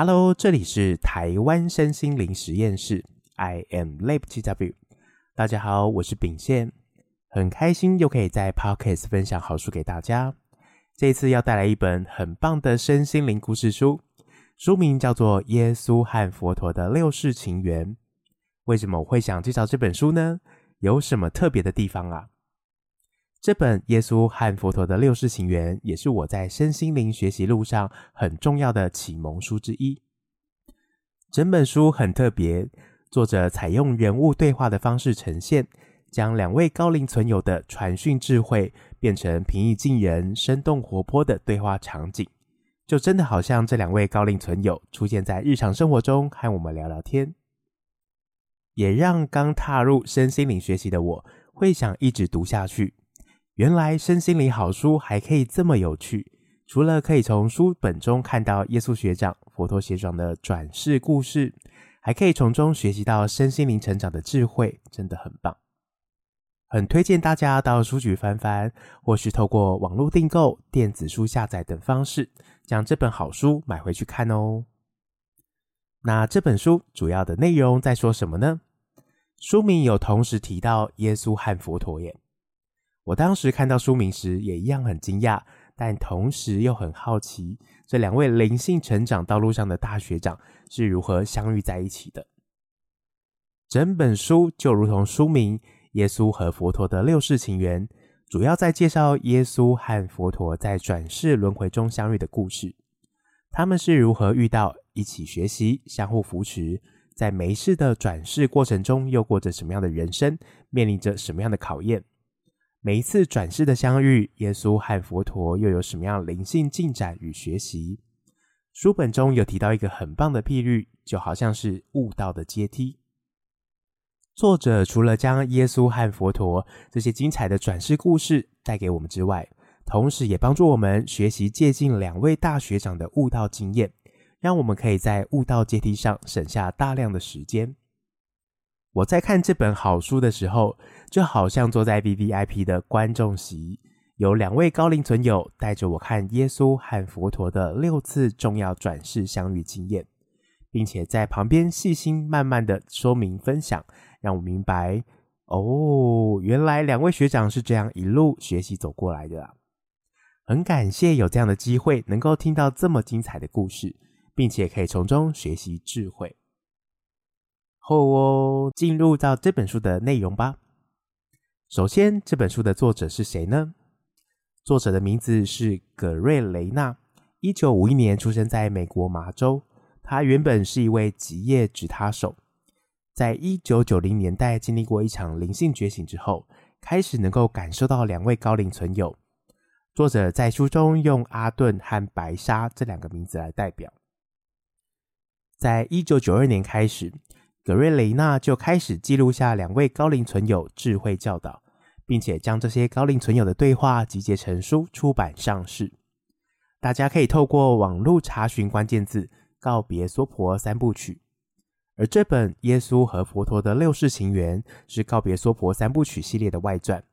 Hello，这里是台湾身心灵实验室，I am Lab TW。大家好，我是秉宪，很开心又可以在 Podcast 分享好书给大家。这次要带来一本很棒的身心灵故事书，书名叫做《耶稣和佛陀的六世情缘》。为什么我会想介绍这本书呢？有什么特别的地方啊？这本《耶稣和佛陀的六世情缘》也是我在身心灵学习路上很重要的启蒙书之一。整本书很特别，作者采用人物对话的方式呈现，将两位高龄存有的传讯智慧变成平易近人、生动活泼的对话场景，就真的好像这两位高龄存有出现在日常生活中和我们聊聊天，也让刚踏入身心灵学习的我会想一直读下去。原来身心灵好书还可以这么有趣，除了可以从书本中看到耶稣学长、佛陀学长的转世故事，还可以从中学习到身心灵成长的智慧，真的很棒。很推荐大家到书局翻翻，或是透过网络订购、电子书下载等方式，将这本好书买回去看哦。那这本书主要的内容在说什么呢？书名有同时提到耶稣和佛陀耶。我当时看到书名时，也一样很惊讶，但同时又很好奇，这两位灵性成长道路上的大学长是如何相遇在一起的。整本书就如同书名《耶稣和佛陀的六世情缘》，主要在介绍耶稣和佛陀在转世轮回中相遇的故事。他们是如何遇到，一起学习，相互扶持，在没事的转世过程中，又过着什么样的人生，面临着什么样的考验。每一次转世的相遇，耶稣和佛陀又有什么样灵性进展与学习？书本中有提到一个很棒的譬喻，就好像是悟道的阶梯。作者除了将耶稣和佛陀这些精彩的转世故事带给我们之外，同时也帮助我们学习借鉴两位大学长的悟道经验，让我们可以在悟道阶梯上省下大量的时间。我在看这本好书的时候，就好像坐在 VVIP 的观众席，有两位高龄存友带着我看耶稣和佛陀的六次重要转世相遇经验，并且在旁边细心慢慢的说明分享，让我明白哦，原来两位学长是这样一路学习走过来的啊！很感谢有这样的机会，能够听到这么精彩的故事，并且可以从中学习智慧。后哦，进入到这本书的内容吧。首先，这本书的作者是谁呢？作者的名字是葛瑞雷纳，一九五一年出生在美国麻州。他原本是一位职业吉他手，在一九九零年代经历过一场灵性觉醒之后，开始能够感受到两位高龄存有。作者在书中用阿顿和白沙这两个名字来代表。在一九九二年开始。葛瑞雷纳就开始记录下两位高龄存有智慧教导，并且将这些高龄存有的对话集结成书出版上市。大家可以透过网络查询关键字“告别娑婆三部曲”，而这本《耶稣和佛陀的六世情缘》是《告别娑婆三部曲》系列的外传。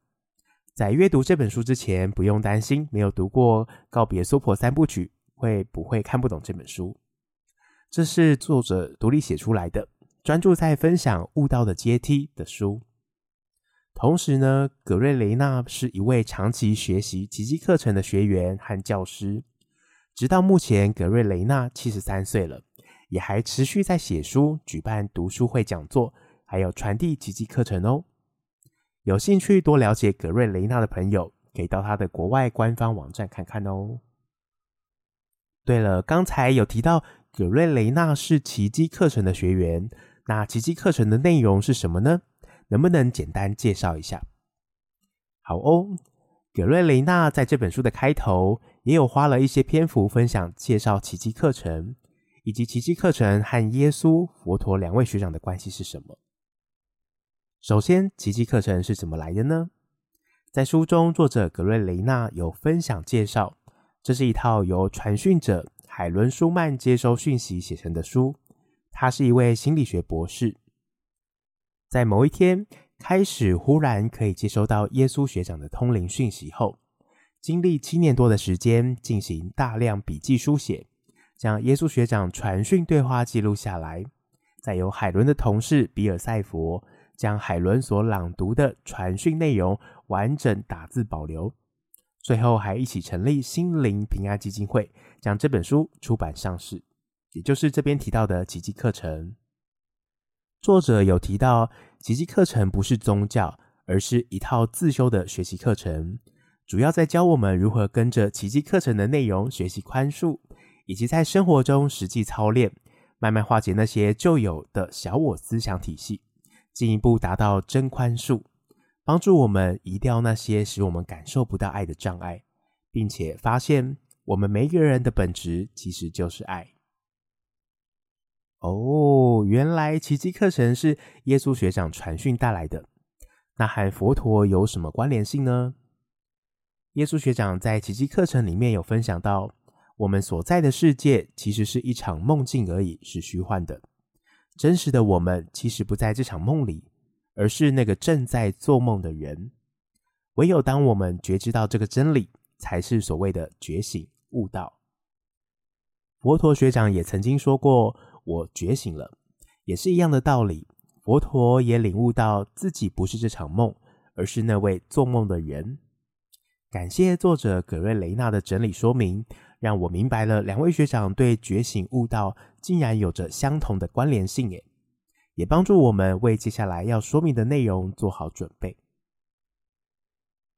在阅读这本书之前，不用担心没有读过《告别娑婆三部曲》会不会看不懂这本书。这是作者独立写出来的。专注在分享悟道的阶梯的书，同时呢，葛瑞雷纳是一位长期学习奇迹课程的学员和教师。直到目前，葛瑞雷纳七十三岁了，也还持续在写书、举办读书会、讲座，还有传递奇迹课程哦。有兴趣多了解葛瑞雷纳的朋友，可以到他的国外官方网站看看哦。对了，刚才有提到葛瑞雷纳是奇迹课程的学员。那奇迹课程的内容是什么呢？能不能简单介绍一下？好哦，葛瑞雷纳在这本书的开头也有花了一些篇幅分享介绍奇迹课程，以及奇迹课程和耶稣、佛陀两位学长的关系是什么。首先，奇迹课程是怎么来的呢？在书中，作者葛瑞雷纳有分享介绍，这是一套由传讯者海伦·舒曼接收讯息写成的书。他是一位心理学博士，在某一天开始忽然可以接收到耶稣学长的通灵讯息后，经历七年多的时间进行大量笔记书写，将耶稣学长传讯对话记录下来，再由海伦的同事比尔赛佛将海伦所朗读的传讯内容完整打字保留，最后还一起成立心灵平安基金会，将这本书出版上市，也就是这边提到的奇迹课程。作者有提到，奇迹课程不是宗教，而是一套自修的学习课程，主要在教我们如何跟着奇迹课程的内容学习宽恕。以及在生活中实际操练，慢慢化解那些旧有的小我思想体系，进一步达到真宽恕，帮助我们移掉那些使我们感受不到爱的障碍，并且发现我们每一个人的本质其实就是爱。哦，原来奇迹课程是耶稣学长传讯带来的，那和佛陀有什么关联性呢？耶稣学长在奇迹课程里面有分享到。我们所在的世界其实是一场梦境而已，是虚幻的。真实的我们其实不在这场梦里，而是那个正在做梦的人。唯有当我们觉知到这个真理，才是所谓的觉醒悟道。佛陀学长也曾经说过：“我觉醒了。”也是一样的道理。佛陀也领悟到自己不是这场梦，而是那位做梦的人。感谢作者葛瑞雷纳的整理说明。让我明白了，两位学长对觉醒悟道竟然有着相同的关联性，诶，也帮助我们为接下来要说明的内容做好准备。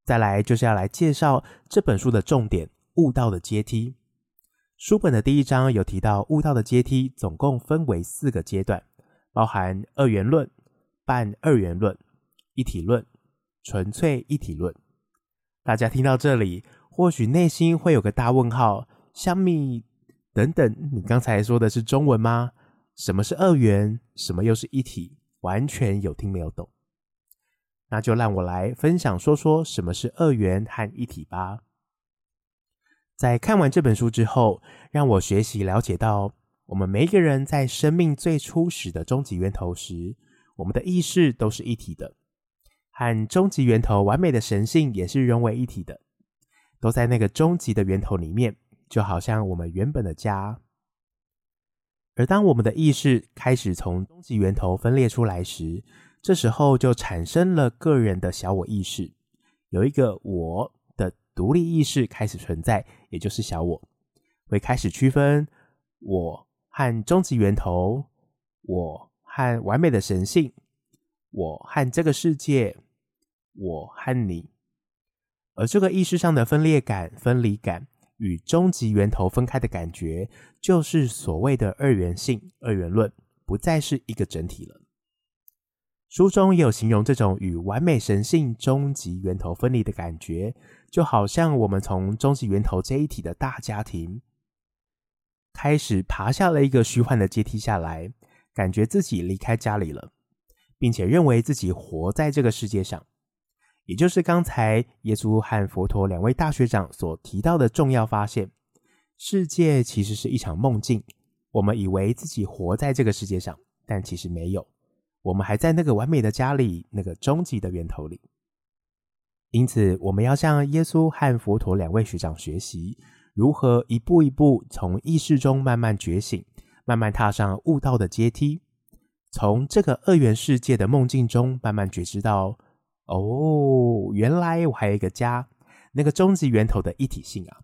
再来就是要来介绍这本书的重点——悟道的阶梯。书本的第一章有提到，悟道的阶梯总共分为四个阶段，包含二元论、半二元论、一体论、纯粹一体论。大家听到这里，或许内心会有个大问号。香蜜等等，你刚才说的是中文吗？什么是二元？什么又是一体？完全有听没有懂。那就让我来分享说说什么是二元和一体吧。在看完这本书之后，让我学习了解到，我们每一个人在生命最初始的终极源头时，我们的意识都是一体的，和终极源头完美的神性也是融为一体的，都在那个终极的源头里面。就好像我们原本的家，而当我们的意识开始从终极源头分裂出来时，这时候就产生了个人的小我意识，有一个我的独立意识开始存在，也就是小我，会开始区分我和终极源头，我和完美的神性，我和这个世界，我和你，而这个意识上的分裂感、分离感。与终极源头分开的感觉，就是所谓的二元性、二元论，不再是一个整体了。书中也有形容这种与完美神性终极源头分离的感觉，就好像我们从终极源头这一体的大家庭，开始爬下了一个虚幻的阶梯下来，感觉自己离开家里了，并且认为自己活在这个世界上。也就是刚才耶稣和佛陀两位大学长所提到的重要发现：世界其实是一场梦境。我们以为自己活在这个世界上，但其实没有。我们还在那个完美的家里，那个终极的源头里。因此，我们要向耶稣和佛陀两位学长学习，如何一步一步从意识中慢慢觉醒，慢慢踏上悟道的阶梯，从这个二元世界的梦境中慢慢觉知到。哦，原来我还有一个家，那个终极源头的一体性啊！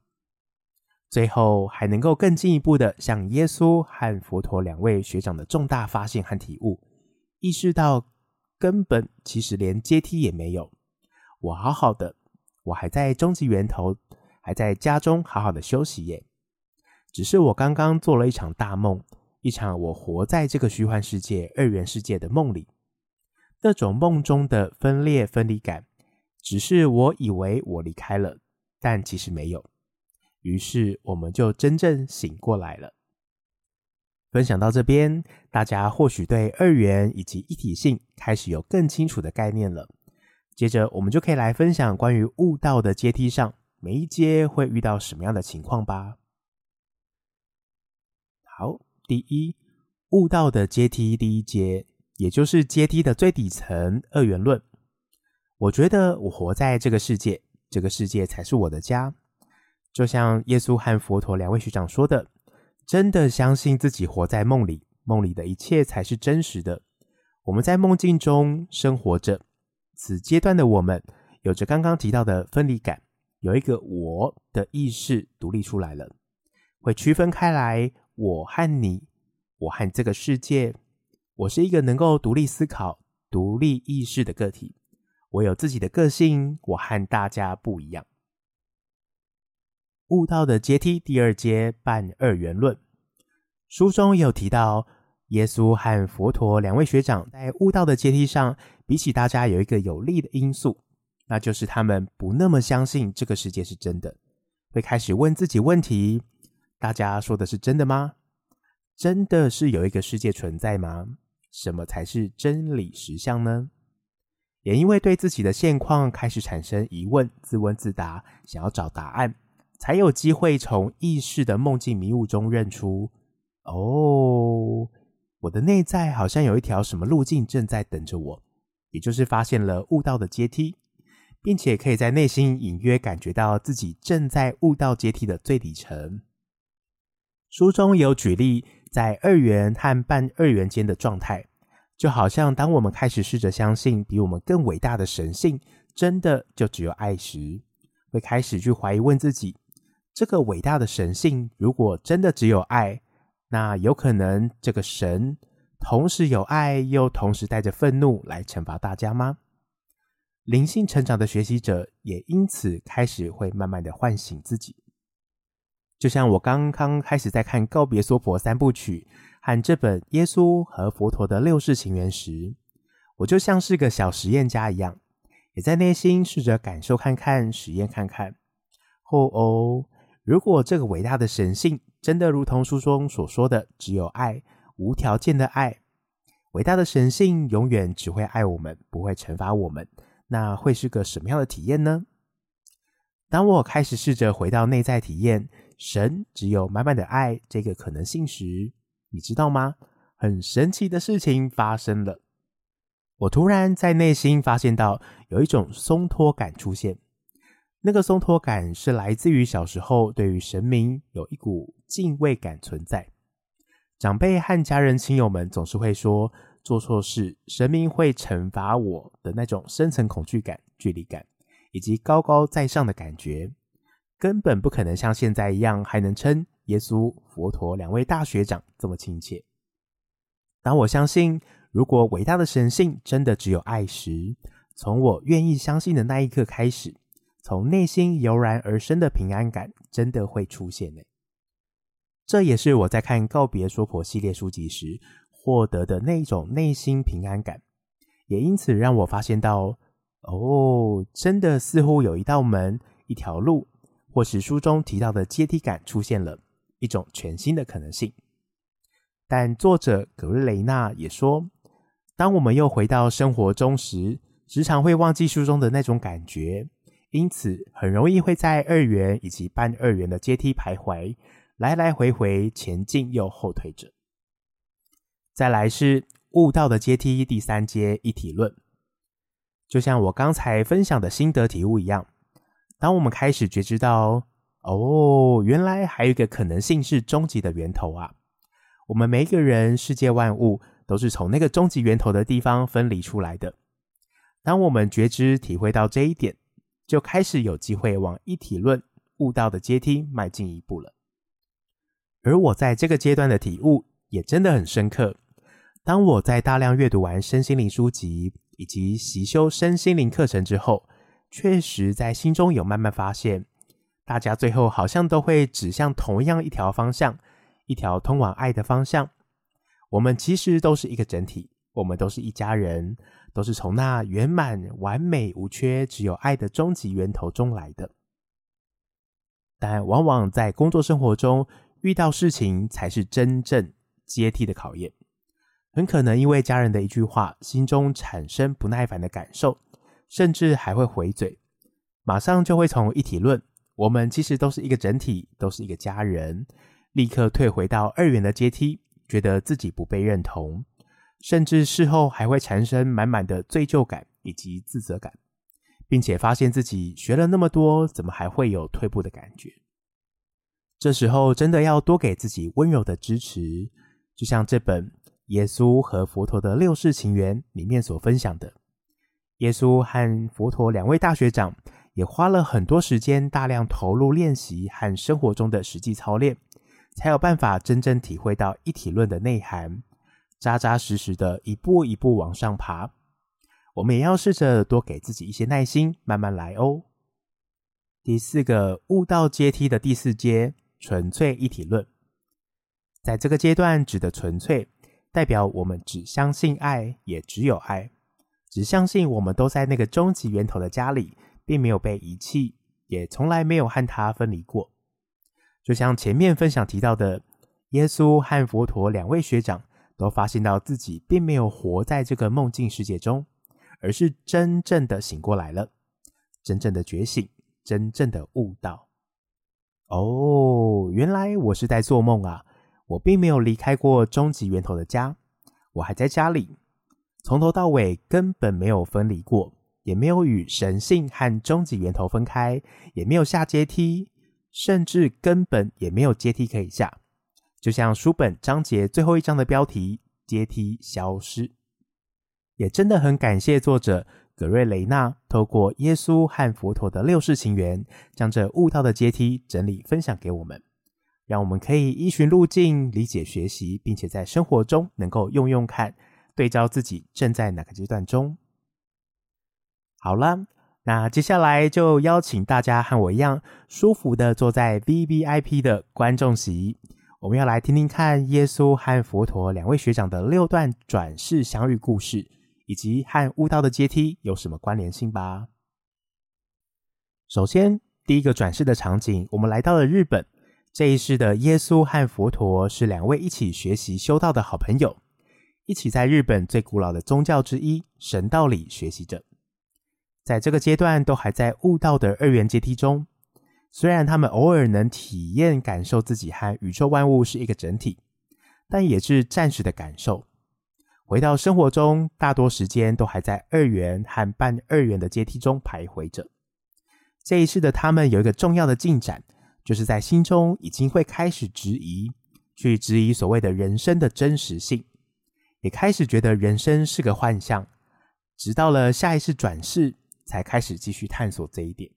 最后还能够更进一步的向耶稣和佛陀两位学长的重大发现和体悟，意识到根本其实连阶梯也没有。我好好的，我还在终极源头，还在家中好好的休息耶。只是我刚刚做了一场大梦，一场我活在这个虚幻世界二元世界的梦里。那种梦中的分裂分离感，只是我以为我离开了，但其实没有。于是我们就真正醒过来了。分享到这边，大家或许对二元以及一体性开始有更清楚的概念了。接着，我们就可以来分享关于悟道的阶梯上，每一阶会遇到什么样的情况吧。好，第一，悟道的阶梯第一阶。也就是阶梯的最底层二元论。我觉得我活在这个世界，这个世界才是我的家。就像耶稣和佛陀两位学长说的，真的相信自己活在梦里，梦里的一切才是真实的。我们在梦境中生活着。此阶段的我们，有着刚刚提到的分离感，有一个我的意识独立出来了，会区分开来，我和你，我和这个世界。我是一个能够独立思考、独立意识的个体。我有自己的个性，我和大家不一样。悟道的阶梯第二阶半二元论，书中也有提到，耶稣和佛陀两位学长在悟道的阶梯上，比起大家有一个有利的因素，那就是他们不那么相信这个世界是真的，会开始问自己问题：大家说的是真的吗？真的是有一个世界存在吗？什么才是真理实相呢？也因为对自己的现况开始产生疑问，自问自答，想要找答案，才有机会从意识的梦境迷雾中认出：哦，我的内在好像有一条什么路径正在等着我，也就是发现了悟道的阶梯，并且可以在内心隐约感觉到自己正在悟道阶梯的最底层。书中有举例。在二元和半二元间的状态，就好像当我们开始试着相信比我们更伟大的神性真的就只有爱时，会开始去怀疑问自己：这个伟大的神性如果真的只有爱，那有可能这个神同时有爱，又同时带着愤怒来惩罚大家吗？灵性成长的学习者也因此开始会慢慢的唤醒自己。就像我刚刚开始在看《告别娑婆三部曲》和这本《耶稣和佛陀的六世情缘》时，我就像是个小实验家一样，也在内心试着感受看看、实验看看。哦哦，如果这个伟大的神性真的如同书中所说的，只有爱，无条件的爱，伟大的神性永远只会爱我们，不会惩罚我们，那会是个什么样的体验呢？当我开始试着回到内在体验。神只有满满的爱这个可能性时，你知道吗？很神奇的事情发生了。我突然在内心发现到有一种松脱感出现，那个松脱感是来自于小时候对于神明有一股敬畏感存在。长辈和家人亲友们总是会说，做错事神明会惩罚我的那种深层恐惧感、距离感，以及高高在上的感觉。根本不可能像现在一样还能称耶稣、佛陀两位大学长这么亲切。当我相信，如果伟大的神性真的只有爱时，从我愿意相信的那一刻开始，从内心油然而生的平安感真的会出现呢。这也是我在看《告别娑婆》系列书籍时获得的那种内心平安感，也因此让我发现到，哦，真的似乎有一道门，一条路。或是书中提到的阶梯感出现了一种全新的可能性，但作者格瑞雷纳也说，当我们又回到生活中时，时常会忘记书中的那种感觉，因此很容易会在二元以及半二元的阶梯徘徊，来来回回前进又后退着。再来是悟道的阶梯第三阶一体论，就像我刚才分享的心得体悟一样。当我们开始觉知到，哦，原来还有一个可能性是终极的源头啊！我们每一个人、世界万物都是从那个终极源头的地方分离出来的。当我们觉知、体会到这一点，就开始有机会往一体论悟道的阶梯迈进一步了。而我在这个阶段的体悟也真的很深刻。当我在大量阅读完身心灵书籍以及习修身心灵课程之后，确实，在心中有慢慢发现，大家最后好像都会指向同样一条方向，一条通往爱的方向。我们其实都是一个整体，我们都是一家人，都是从那圆满、完美、无缺、只有爱的终极源头中来的。但往往在工作生活中遇到事情，才是真正阶梯的考验。很可能因为家人的一句话，心中产生不耐烦的感受。甚至还会回嘴，马上就会从一体论，我们其实都是一个整体，都是一个家人，立刻退回到二元的阶梯，觉得自己不被认同，甚至事后还会产生满满的罪疚感以及自责感，并且发现自己学了那么多，怎么还会有退步的感觉？这时候真的要多给自己温柔的支持，就像这本《耶稣和佛陀的六世情缘》里面所分享的，耶稣和佛陀两位大学长也花了很多时间，大量投入练习和生活中的实际操练，才有办法真正体会到一体论的内涵，扎扎实实的一步一步往上爬。我们也要试着多给自己一些耐心，慢慢来哦。第四个悟道阶梯的第四阶。纯粹一体论，在这个阶段指的纯粹，代表我们只相信爱，也只有爱，只相信我们都在那个终极源头的家里，并没有被遗弃，也从来没有和他分离过。就像前面分享提到的，耶稣和佛陀两位学长都发现到自己并没有活在这个梦境世界中，而是真正的醒过来了，真正的觉醒，真正的悟道。哦，原来我是在做梦啊！我并没有离开过终极源头的家，我还在家里，从头到尾根本没有分离过，也没有与神性和终极源头分开，也没有下阶梯，甚至根本也没有阶梯可以下。就像书本章节最后一章的标题“阶梯消失”，也真的很感谢作者。葛瑞雷纳透过耶稣和佛陀的六世情缘，将这悟道的阶梯整理分享给我们，让我们可以依循路径理解学习，并且在生活中能够用用看，对照自己正在哪个阶段中。好了，那接下来就邀请大家和我一样舒服的坐在 VVIP 的观众席，我们要来听听看耶稣和佛陀两位学长的六段转世相遇故事。以及和悟道的阶梯有什么关联性吧？首先，第一个转世的场景，我们来到了日本。这一世的耶稣和佛陀是两位一起学习修道的好朋友，一起在日本最古老的宗教之一神道里学习着。在这个阶段，都还在悟道的二元阶梯中。虽然他们偶尔能体验感受自己和宇宙万物是一个整体，但也是暂时的感受。回到生活中，大多时间都还在二元和半二元的阶梯中徘徊着。这一世的他们有一个重要的进展，就是在心中已经会开始质疑，去质疑所谓的人生的真实性，也开始觉得人生是个幻象。直到了下一世转世，才开始继续探索这一点。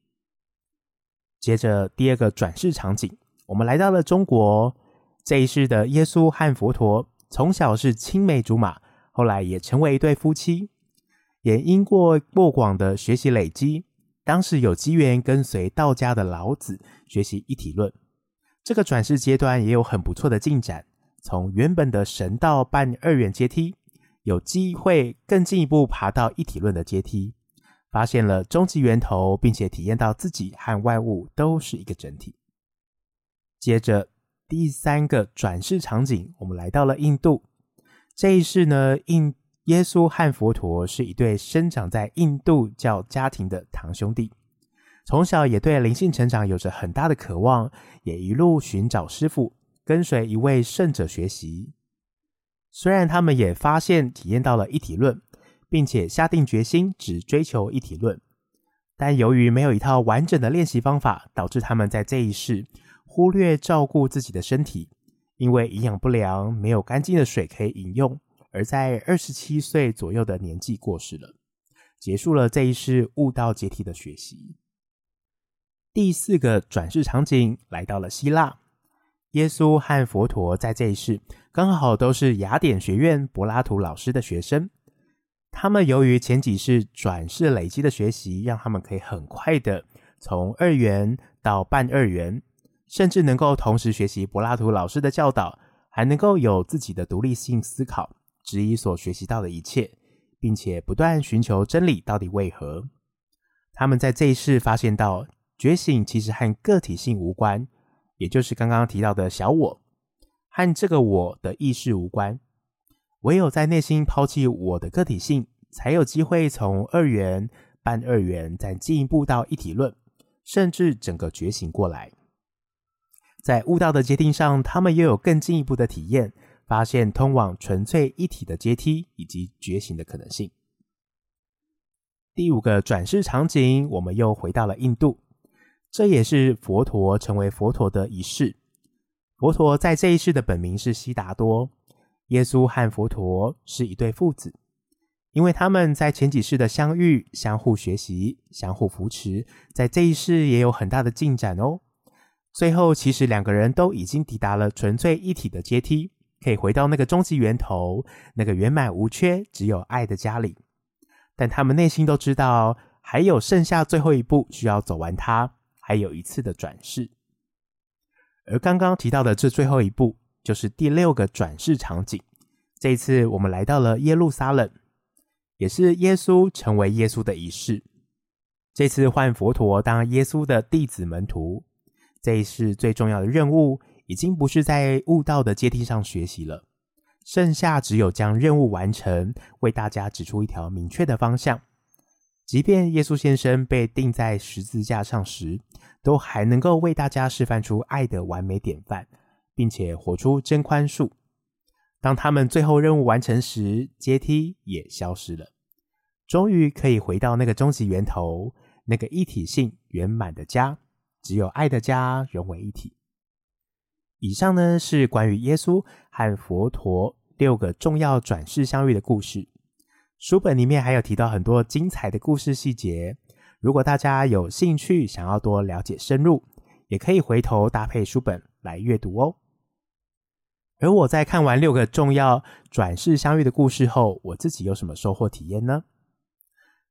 接着第二个转世场景，我们来到了中国。这一世的耶稣和佛陀从小是青梅竹马。后来也成为一对夫妻，也因过过广的学习累积，当时有机缘跟随道家的老子学习一体论。这个转世阶段也有很不错的进展，从原本的神道半二元阶梯，有机会更进一步爬到一体论的阶梯，发现了终极源头，并且体验到自己和万物都是一个整体。接着第三个转世场景，我们来到了印度。这一世呢，印耶稣和佛陀是一对生长在印度教家庭的堂兄弟，从小也对灵性成长有着很大的渴望，也一路寻找师傅，跟随一位圣者学习。虽然他们也发现体验到了一体论，并且下定决心只追求一体论，但由于没有一套完整的练习方法，导致他们在这一世忽略照顾自己的身体。因为营养不良，没有干净的水可以饮用，而在二十七岁左右的年纪过世了，结束了这一世悟道阶梯的学习。第四个转世场景来到了希腊，耶稣和佛陀在这一世刚好都是雅典学院柏拉图老师的学生。他们由于前几世转世累积的学习，让他们可以很快的从二元到半二元。甚至能够同时学习柏拉图老师的教导，还能够有自己的独立性思考，质疑所学习到的一切，并且不断寻求真理到底为何。他们在这一世发现到，觉醒其实和个体性无关，也就是刚刚提到的小我，和这个我的意识无关。唯有在内心抛弃我的个体性，才有机会从二元、半二元再进一步到一体论，甚至整个觉醒过来。在悟道的阶梯上，他们又有更进一步的体验，发现通往纯粹一体的阶梯以及觉醒的可能性。第五个转世场景，我们又回到了印度，这也是佛陀成为佛陀的一世，佛陀在这一世的本名是悉达多，耶稣和佛陀是一对父子，因为他们在前几世的相遇，相互学习，相互扶持，在这一世也有很大的进展哦。最后，其实两个人都已经抵达了纯粹一体的阶梯，可以回到那个终极源头，那个圆满无缺、只有爱的家里。但他们内心都知道，还有剩下最后一步需要走完它，还有一次的转世。而刚刚提到的这最后一步，就是第六个转世场景。这一次我们来到了耶路撒冷，也是耶稣成为耶稣的仪式。这次换佛陀当耶稣的弟子门徒，这一世最重要的任务，已经不是在悟道的阶梯上学习了。剩下只有将任务完成，为大家指出一条明确的方向。即便耶稣先生被钉在十字架上时，都还能够为大家示范出爱的完美典范，并且活出真宽恕。当他们最后任务完成时，阶梯也消失了，终于可以回到那个终极源头，那个一体性圆满的家，只有爱的家融为一体。以上呢，是关于耶稣和佛陀六个重要转世相遇的故事。书本里面还有提到很多精彩的故事细节，如果大家有兴趣想要多了解深入，也可以回头搭配书本来阅读哦。而我在看完六个重要转世相遇的故事后，我自己有什么收获体验呢？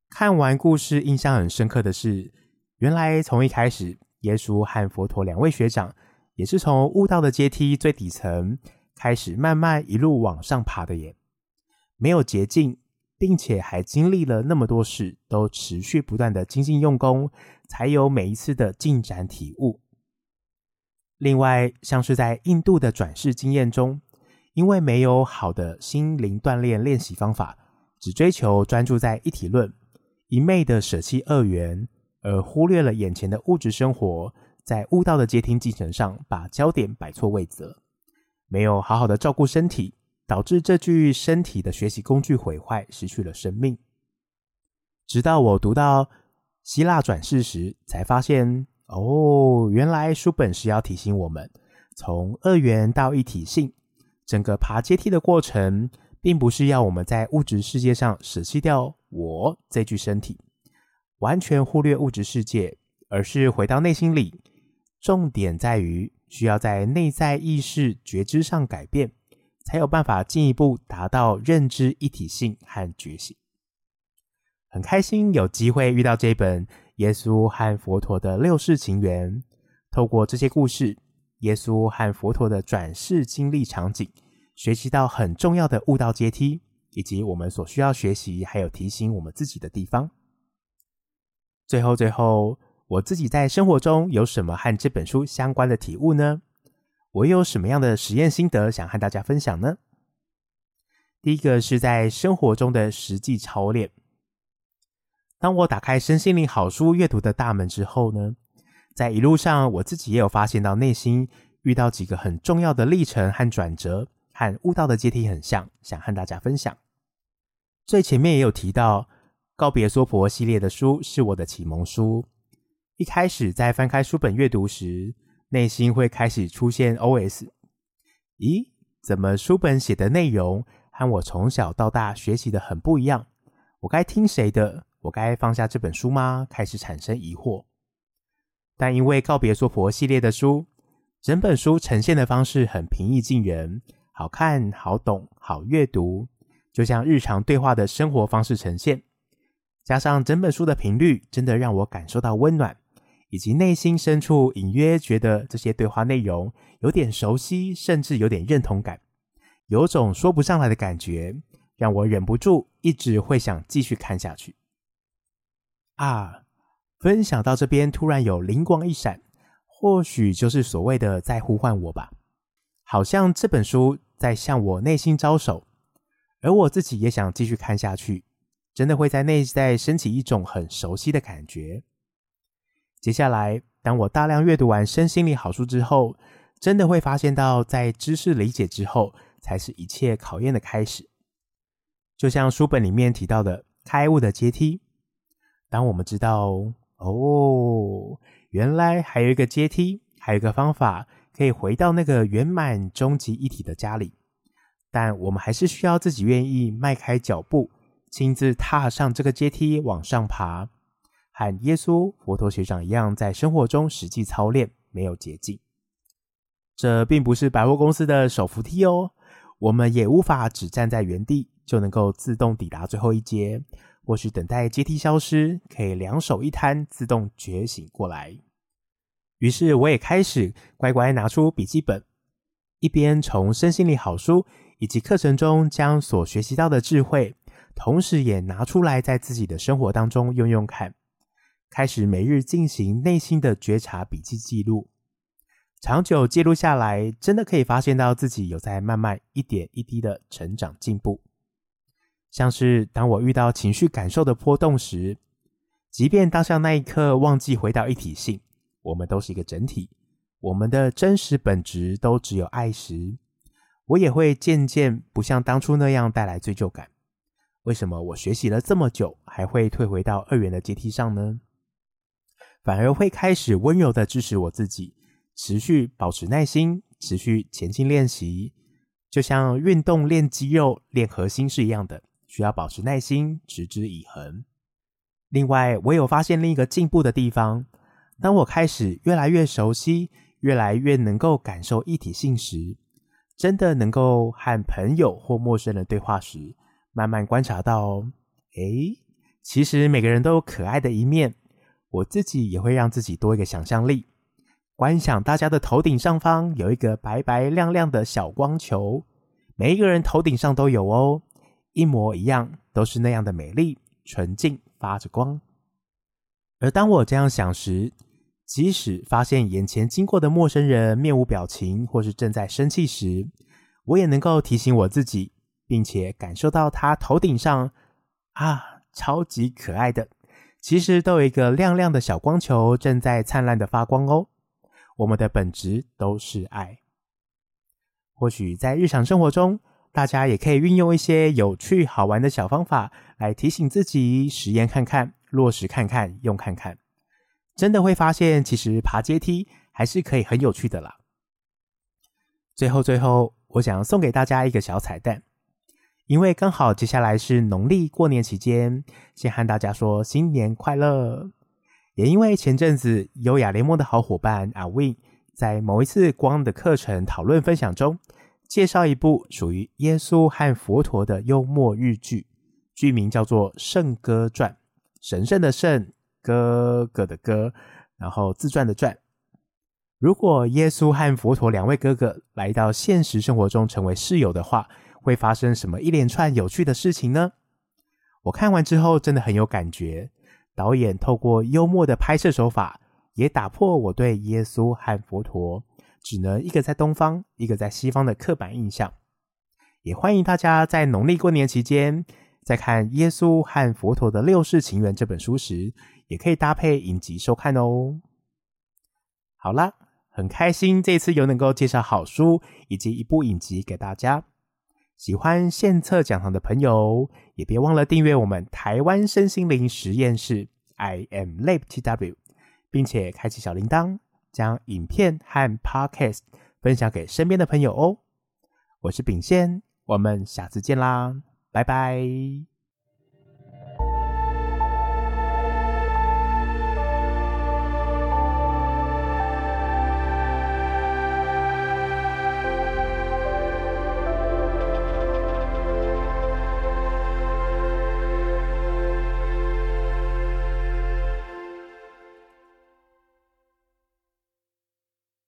看完故事，印象很深刻的是，原来从一开始，耶稣和佛陀两位学长。也是从悟道的阶梯最底层开始，慢慢一路往上爬的耶，没有捷径，并且还经历了那么多事，都持续不断的精进用功，才有每一次的进展体悟。另外，像是在印度的转世经验中，因为没有好的心灵锻炼练习方法，只追求专注在一体论，一昧的舍弃二元，而忽略了眼前的物质生活。在悟道的阶梯进程上，把焦点摆错位置了，没有好好的照顾身体，导致这具身体的学习工具毁坏，失去了生命。直到我读到希腊转世时，才发现，哦，原来书本是要提醒我们，从二元到一体性，整个爬阶梯的过程，并不是要我们在物质世界上舍弃掉我这具身体，完全忽略物质世界，而是回到内心里。重点在于需要在内在意识觉知上改变，才有办法进一步达到认知一体性和觉醒。很开心有机会遇到这本耶稣和佛陀的六世情缘，透过这些故事，耶稣和佛陀的转世经历场景，学习到很重要的悟道阶梯，以及我们所需要学习还有提醒我们自己的地方。最后，最后。我自己在生活中有什么和这本书相关的体悟呢？我有什么样的实验心得想和大家分享呢？第一个是在生活中的实际操练。当我打开身心灵好书阅读的大门之后呢，在一路上我自己也有发现到内心遇到几个很重要的历程和转折，和悟道的阶梯很像，想和大家分享。最前面也有提到，告别娑婆系列的书是我的启蒙书。一开始在翻开书本阅读时，内心会开始出现 OS：咦，怎么书本写的内容和我从小到大学习的很不一样？我该听谁的？我该放下这本书吗？开始产生疑惑。但因为告别娑婆系列的书，整本书呈现的方式很平易近人，好看、好懂、好阅读，就像日常对话的生活方式呈现。加上整本书的频率，真的让我感受到温暖。以及内心深处隐约觉得这些对话内容有点熟悉，甚至有点认同感，有种说不上来的感觉，让我忍不住一直会想继续看下去。啊，分享到这边突然有灵光一闪，或许就是所谓的在呼唤我吧，好像这本书在向我内心招手，而我自己也想继续看下去，真的会在内在升起一种很熟悉的感觉。接下来，当我大量阅读完身心灵好书之后，真的会发现到，在知识理解之后，才是一切考验的开始。就像书本里面提到的开悟的阶梯，当我们知道哦，原来还有一个阶梯，还有一个方法可以回到那个圆满终极一体的家里，但我们还是需要自己愿意迈开脚步，亲自踏上这个阶梯往上爬，和耶稣、佛陀学长一样，在生活中实际操练，没有捷径。这并不是百货公司的手扶梯哦，我们也无法只站在原地就能够自动抵达最后一阶，或许等待阶梯消失，可以两手一摊，自动觉醒过来。于是我也开始乖乖拿出笔记本，一边从身心灵好书以及课程中将所学习到的智慧，同时也拿出来在自己的生活当中用用看，开始每日进行内心的觉察笔记记录。长久记录下来，真的可以发现到自己有在慢慢一点一滴的成长进步。像是当我遇到情绪感受的波动时，即便当下那一刻忘记回到一体性。我们都是一个整体，我们的真实本质都只有爱时，我也会渐渐不像当初那样带来罪疚感。为什么我学习了这么久，还会退回到二元的阶梯上呢？反而会开始温柔的支持我自己，持续保持耐心，持续前进练习，就像运动练肌肉、练核心是一样的，需要保持耐心，持之以恒。另外，我有发现另一个进步的地方。当我开始越来越熟悉，越来越能够感受一体性时，真的能够和朋友或陌生人对话时，慢慢观察到，诶，其实每个人都有可爱的一面。我自己也会让自己多一个想象力，观想大家的头顶上方有一个白白亮亮的小光球，每一个人头顶上都有哦，一模一样，都是那样的美丽、纯净，发着光。而当我这样想时，即使发现眼前经过的陌生人面无表情，或是正在生气时，我也能够提醒我自己，并且感受到他头顶上啊，超级可爱的，其实都有一个亮亮的小光球正在灿烂的发光哦。我们的本质都是爱。或许在日常生活中，大家也可以运用一些有趣好玩的小方法来提醒自己，实验看看，落实看看，用看看。真的会发现，其实爬阶梯还是可以很有趣的啦。最后，最后，我想送给大家一个小彩蛋，因为刚好接下来是农历过年期间，先和大家说新年快乐。也因为前阵子优雅联盟的好伙伴阿 Win 在某一次光的课程讨论分享中，介绍一部属于耶稣和佛陀的幽默日剧，剧名叫做《圣歌传》，神圣的圣。哥哥的哥，然后自传的传。如果耶稣和佛陀两位哥哥来到现实生活中成为室友的话，会发生什么一连串有趣的事情呢？我看完之后真的很有感觉。导演透过幽默的拍摄手法，也打破我对耶稣和佛陀只能一个在东方，一个在西方的刻板印象。也欢迎大家在农历过年期间，在看《耶稣和佛陀的六世情缘》这本书时，也可以搭配影集收看哦。好啦，很开心这次又能够介绍好书以及一部影集给大家。喜欢献策讲堂的朋友，也别忘了订阅我们台湾身心灵实验室 I am Lab TW，并且开启小铃铛，将影片和 Podcast 分享给身边的朋友哦。我是秉宪，我们下次见啦，拜拜。